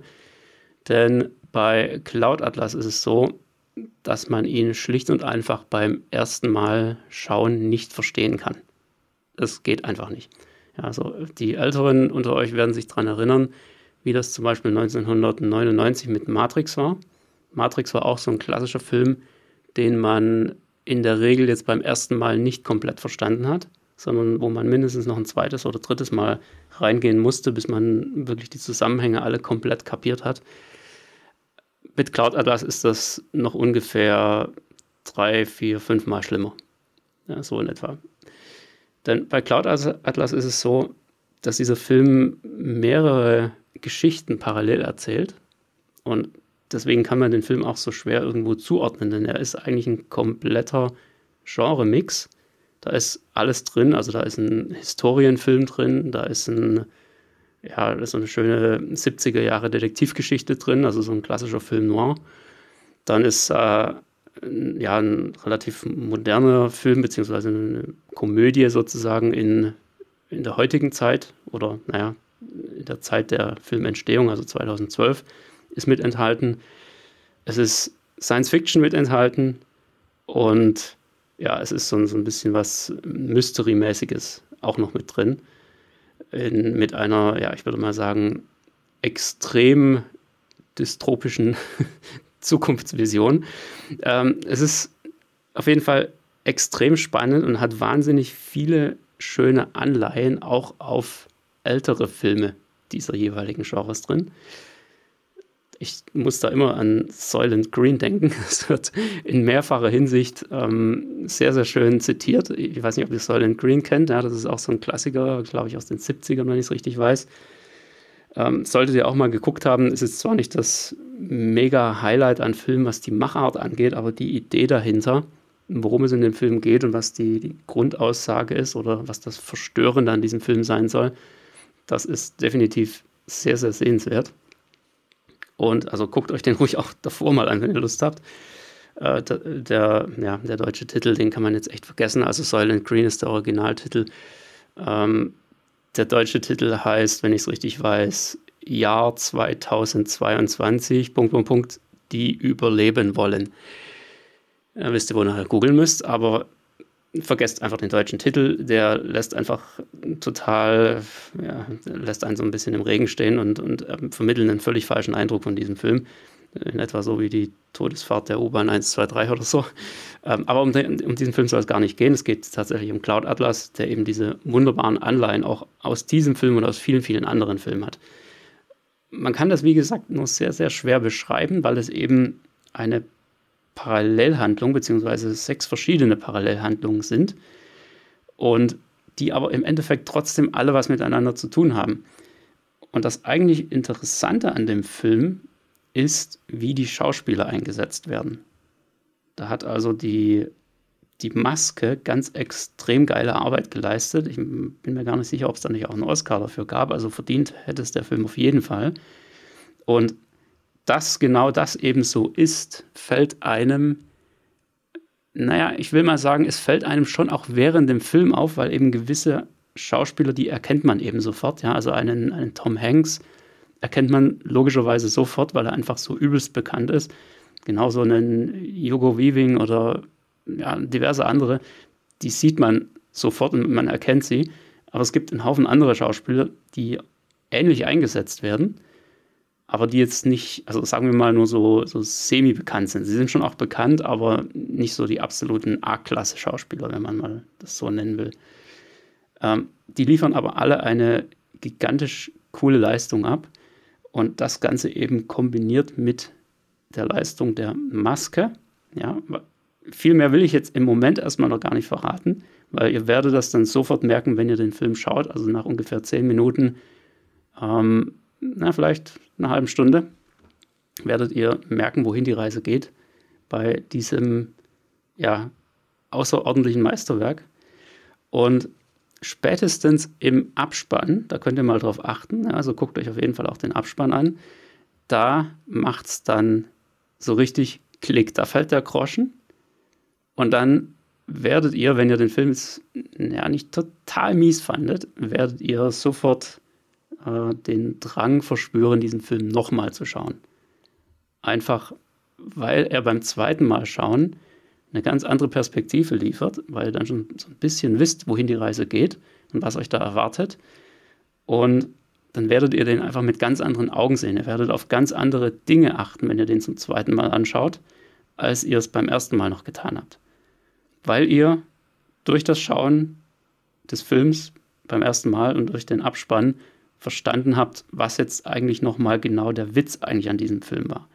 Denn bei Cloud Atlas ist es so, dass man ihn schlicht und einfach beim ersten Mal schauen nicht verstehen kann. Es geht einfach nicht. Ja, also die Älteren unter euch werden sich daran erinnern, wie das zum Beispiel 1999 mit Matrix war. Matrix war auch so ein klassischer Film, den man in der Regel jetzt beim ersten Mal nicht komplett verstanden hat, sondern wo man mindestens noch ein zweites oder drittes Mal reingehen musste, bis man wirklich die Zusammenhänge alle komplett kapiert hat. Mit Cloud Atlas ist das noch ungefähr drei, vier, fünf Mal schlimmer. Ja, so in etwa. Denn bei Cloud Atlas ist es so, dass dieser Film mehrere Geschichten parallel erzählt. Und deswegen kann man den Film auch so schwer irgendwo zuordnen, denn er ist eigentlich ein kompletter Genre-Mix. Da ist alles drin, also da ist ein Historienfilm drin, da ist ein, ja, ist so eine schöne 70er Jahre Detektivgeschichte drin, also so ein klassischer Film noir. Dann ist äh, ja ein relativ moderner Film, beziehungsweise eine Komödie sozusagen in, in der heutigen Zeit oder naja, in der Zeit der Filmentstehung, also 2012 ist mit enthalten. Es ist Science Fiction mit enthalten und ja, es ist so, so ein bisschen was Mystery-mäßiges auch noch mit drin. In, mit einer, ja, ich würde mal sagen, extrem dystropischen Zukunftsvision. Ähm, es ist auf jeden Fall extrem spannend und hat wahnsinnig viele schöne Anleihen auch auf ältere Filme dieser jeweiligen Genres drin ich muss da immer an Soylent Green denken. Es wird in mehrfacher Hinsicht ähm, sehr, sehr schön zitiert. Ich weiß nicht, ob ihr Soylent Green kennt. Ja, das ist auch so ein Klassiker, glaube ich, aus den 70ern, wenn ich es richtig weiß. Ähm, solltet ihr auch mal geguckt haben, ist es zwar nicht das mega Highlight an Film, was die Machart angeht, aber die Idee dahinter, worum es in dem Film geht und was die, die Grundaussage ist oder was das Verstörende an diesem Film sein soll, das ist definitiv sehr, sehr sehenswert. Und also guckt euch den ruhig auch davor mal an, wenn ihr Lust habt. Äh, der, ja, der deutsche Titel, den kann man jetzt echt vergessen. Also Silent Green ist der Originaltitel. Ähm, der deutsche Titel heißt, wenn ich es richtig weiß, Jahr 2022, Punkt, Punkt, Punkt, die überleben wollen. Ja, wisst ihr, wo ihr googeln müsst, aber vergesst einfach den deutschen Titel, der lässt einfach total, ja, lässt einen so ein bisschen im Regen stehen und, und äh, vermittelt einen völlig falschen Eindruck von diesem Film. In etwa so wie die Todesfahrt der U-Bahn 123 oder so. Ähm, aber um, den, um, diesen Film soll es gar nicht gehen. Es geht tatsächlich um Cloud Atlas, der eben diese wunderbaren Anleihen auch aus diesem Film und aus vielen, vielen anderen Filmen hat. Man kann das, wie gesagt, nur sehr, sehr schwer beschreiben, weil es eben eine Parallelhandlung, beziehungsweise sechs verschiedene Parallelhandlungen sind und die aber im Endeffekt trotzdem alle was miteinander zu tun haben. Und das eigentlich Interessante an dem Film ist, wie die Schauspieler eingesetzt werden. Da hat also die, die Maske ganz extrem geile Arbeit geleistet. Ich bin mir gar nicht sicher, ob es da nicht auch einen Oscar dafür gab. Also verdient hätte es der Film auf jeden Fall. Und dass genau das eben so ist, fällt einem, naja, ich will mal sagen, es fällt einem schon auch während dem Film auf, weil eben gewisse Schauspieler, die erkennt man eben sofort. Ja, also einen, einen Tom Hanks erkennt man logischerweise sofort, weil er einfach so übelst bekannt ist. Genauso einen Hugo Weaving oder ja, diverse andere, die sieht man sofort und man erkennt sie. Aber es gibt einen Haufen andere Schauspieler, die ähnlich eingesetzt werden, aber die jetzt nicht, also sagen wir mal nur so, so semi-bekannt sind. Sie sind schon auch bekannt, aber nicht so die absoluten A-Klasse-Schauspieler, wenn man mal das so nennen will. Ähm, die liefern aber alle eine gigantisch coole Leistung ab und das Ganze eben kombiniert mit der Leistung der Maske. Ja, viel mehr will ich jetzt im Moment erstmal noch gar nicht verraten, weil ihr werdet das dann sofort merken, wenn ihr den Film schaut. Also nach ungefähr zehn Minuten, ähm, na, vielleicht einer halben Stunde, werdet ihr merken, wohin die Reise geht bei diesem ja, außerordentlichen Meisterwerk. Und spätestens im Abspann, da könnt ihr mal drauf achten, also guckt euch auf jeden Fall auch den Abspann an, da macht es dann so richtig Klick, da fällt der Groschen und dann werdet ihr, wenn ihr den Film ja, nicht total mies fandet, werdet ihr sofort äh, den Drang verspüren, diesen Film nochmal zu schauen. Einfach, weil er beim zweiten Mal schauen eine ganz andere Perspektive liefert, weil ihr dann schon so ein bisschen wisst, wohin die Reise geht und was euch da erwartet. Und dann werdet ihr den einfach mit ganz anderen Augen sehen. Ihr werdet auf ganz andere Dinge achten, wenn ihr den zum zweiten Mal anschaut, als ihr es beim ersten Mal noch getan habt. Weil ihr durch das Schauen des Films beim ersten Mal und durch den Abspann verstanden habt, was jetzt eigentlich nochmal genau der Witz eigentlich an diesem Film war.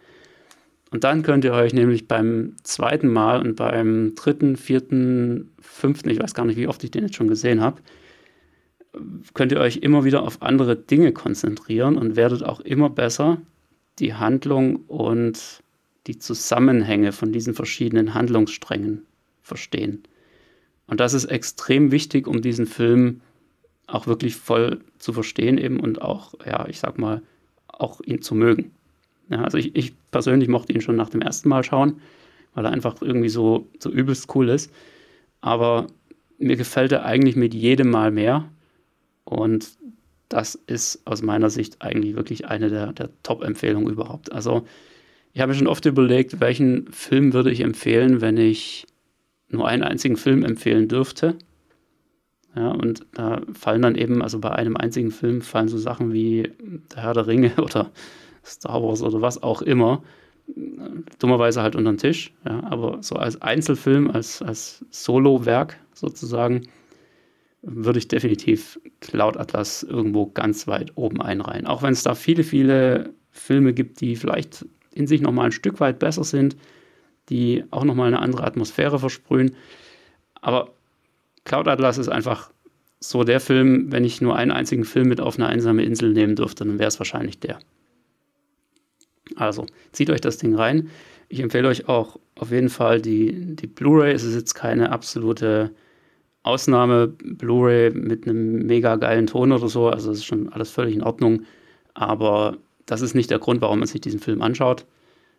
Und dann könnt ihr euch nämlich beim zweiten Mal und beim dritten, vierten, fünften, ich weiß gar nicht, wie oft ich den jetzt schon gesehen habe, könnt ihr euch immer wieder auf andere Dinge konzentrieren und werdet auch immer besser die Handlung und die Zusammenhänge von diesen verschiedenen Handlungssträngen verstehen. Und das ist extrem wichtig, um diesen Film auch wirklich voll zu verstehen eben und auch, ja, ich sag mal, auch ihn zu mögen. Ja, also ich, ich persönlich mochte ihn schon nach dem ersten Mal schauen, weil er einfach irgendwie so, so übelst cool ist. Aber mir gefällt er eigentlich mit jedem Mal mehr. Und das ist aus meiner Sicht eigentlich wirklich eine der, der Top-Empfehlungen überhaupt. Also ich habe mir schon oft überlegt, welchen Film würde ich empfehlen, wenn ich nur einen einzigen Film empfehlen dürfte. Ja, und da fallen dann eben, also bei einem einzigen Film fallen so Sachen wie Der Herr der Ringe oder Star Wars oder was auch immer, dummerweise halt unter den Tisch. Ja, aber so als Einzelfilm, als, als Solo-Werk sozusagen, würde ich definitiv Cloud Atlas irgendwo ganz weit oben einreihen. Auch wenn es da viele, viele Filme gibt, die vielleicht in sich nochmal ein Stück weit besser sind, die auch nochmal eine andere Atmosphäre versprühen. Aber Cloud Atlas ist einfach so der Film, wenn ich nur einen einzigen Film mit auf eine einsame Insel nehmen dürfte, dann wäre es wahrscheinlich der. Also, zieht euch das Ding rein. Ich empfehle euch auch auf jeden Fall die, die Blu-ray. Es ist jetzt keine absolute Ausnahme Blu-ray mit einem mega geilen Ton oder so. Also, es ist schon alles völlig in Ordnung. Aber das ist nicht der Grund, warum man sich diesen Film anschaut.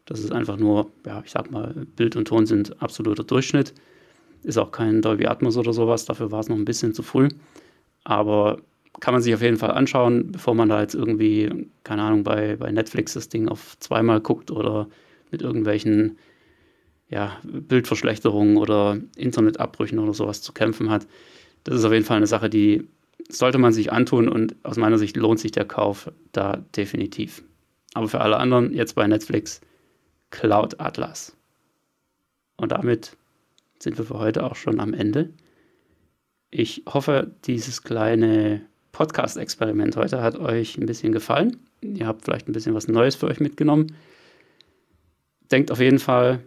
Das ist einfach nur, ja, ich sag mal, Bild und Ton sind absoluter Durchschnitt. Ist auch kein Dolby Atmos oder sowas. Dafür war es noch ein bisschen zu früh. Aber kann man sich auf jeden Fall anschauen, bevor man da jetzt irgendwie, keine Ahnung, bei, bei Netflix das Ding auf zweimal guckt oder mit irgendwelchen ja, Bildverschlechterungen oder Internetabbrüchen oder sowas zu kämpfen hat. Das ist auf jeden Fall eine Sache, die sollte man sich antun und aus meiner Sicht lohnt sich der Kauf da definitiv. Aber für alle anderen jetzt bei Netflix Cloud Atlas. Und damit sind wir für heute auch schon am Ende. Ich hoffe, dieses kleine Podcast-Experiment heute hat euch ein bisschen gefallen. Ihr habt vielleicht ein bisschen was Neues für euch mitgenommen. Denkt auf jeden Fall,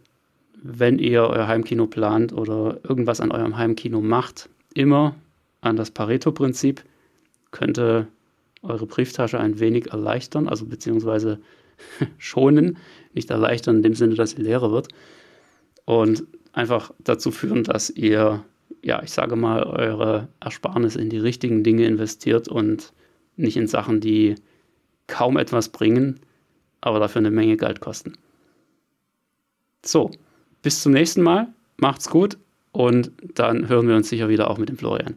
wenn ihr euer Heimkino plant oder irgendwas an eurem Heimkino macht, immer an das Pareto-Prinzip. Könnte eure Brieftasche ein wenig erleichtern, also beziehungsweise schonen, nicht erleichtern in dem Sinne, dass sie leerer wird. Und einfach dazu führen, dass ihr ja, ich sage mal, eure Ersparnis in die richtigen Dinge investiert und nicht in Sachen, die kaum etwas bringen, aber dafür eine Menge Geld kosten. So, bis zum nächsten Mal. Macht's gut und dann hören wir uns sicher wieder auch mit dem Florian.